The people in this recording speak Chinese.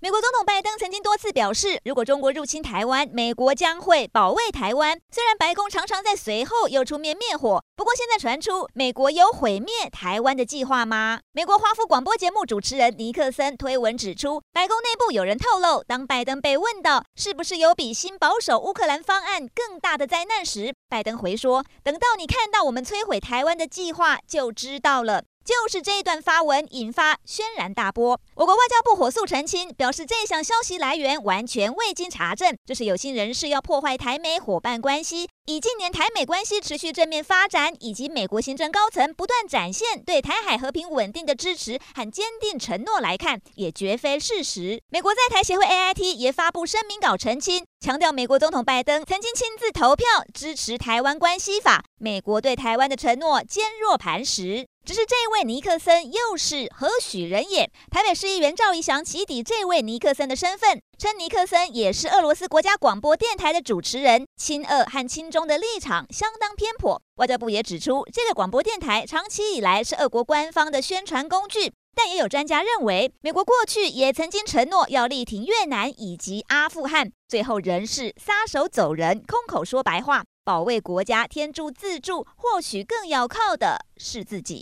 美国总统拜登曾经多次表示，如果中国入侵台湾，美国将会保卫台湾。虽然白宫常常在随后又出面灭火，不过现在传出美国有毁灭台湾的计划吗？美国华府广播节目主持人尼克森推文指出，白宫内部有人透露，当拜登被问到是不是有比新保守乌克兰方案更大的灾难时，拜登回说：“等到你看到我们摧毁台湾的计划，就知道了。”就是这一段发文引发轩然大波。我国外交部火速澄清，表示这项消息来源完全未经查证，这是有心人士要破坏台美伙伴关系。以近年台美关系持续正面发展，以及美国行政高层不断展现对台海和平稳定的支持和坚定承诺来看，也绝非事实。美国在台协会 AIT 也发布声明稿澄清，强调美国总统拜登曾经亲自投票支持台湾关系法，美国对台湾的承诺坚若磐石。只是这位尼克森又是何许人也？台北市议员赵怡翔起底这位尼克森的身份，称尼克森也是俄罗斯国家广播电台的主持人，亲俄和亲中的立场相当偏颇。外交部也指出，这个广播电台长期以来是俄国官方的宣传工具，但也有专家认为，美国过去也曾经承诺要力挺越南以及阿富汗，最后仍是撒手走人，空口说白话。保卫国家天助自助，或许更要靠的是自己。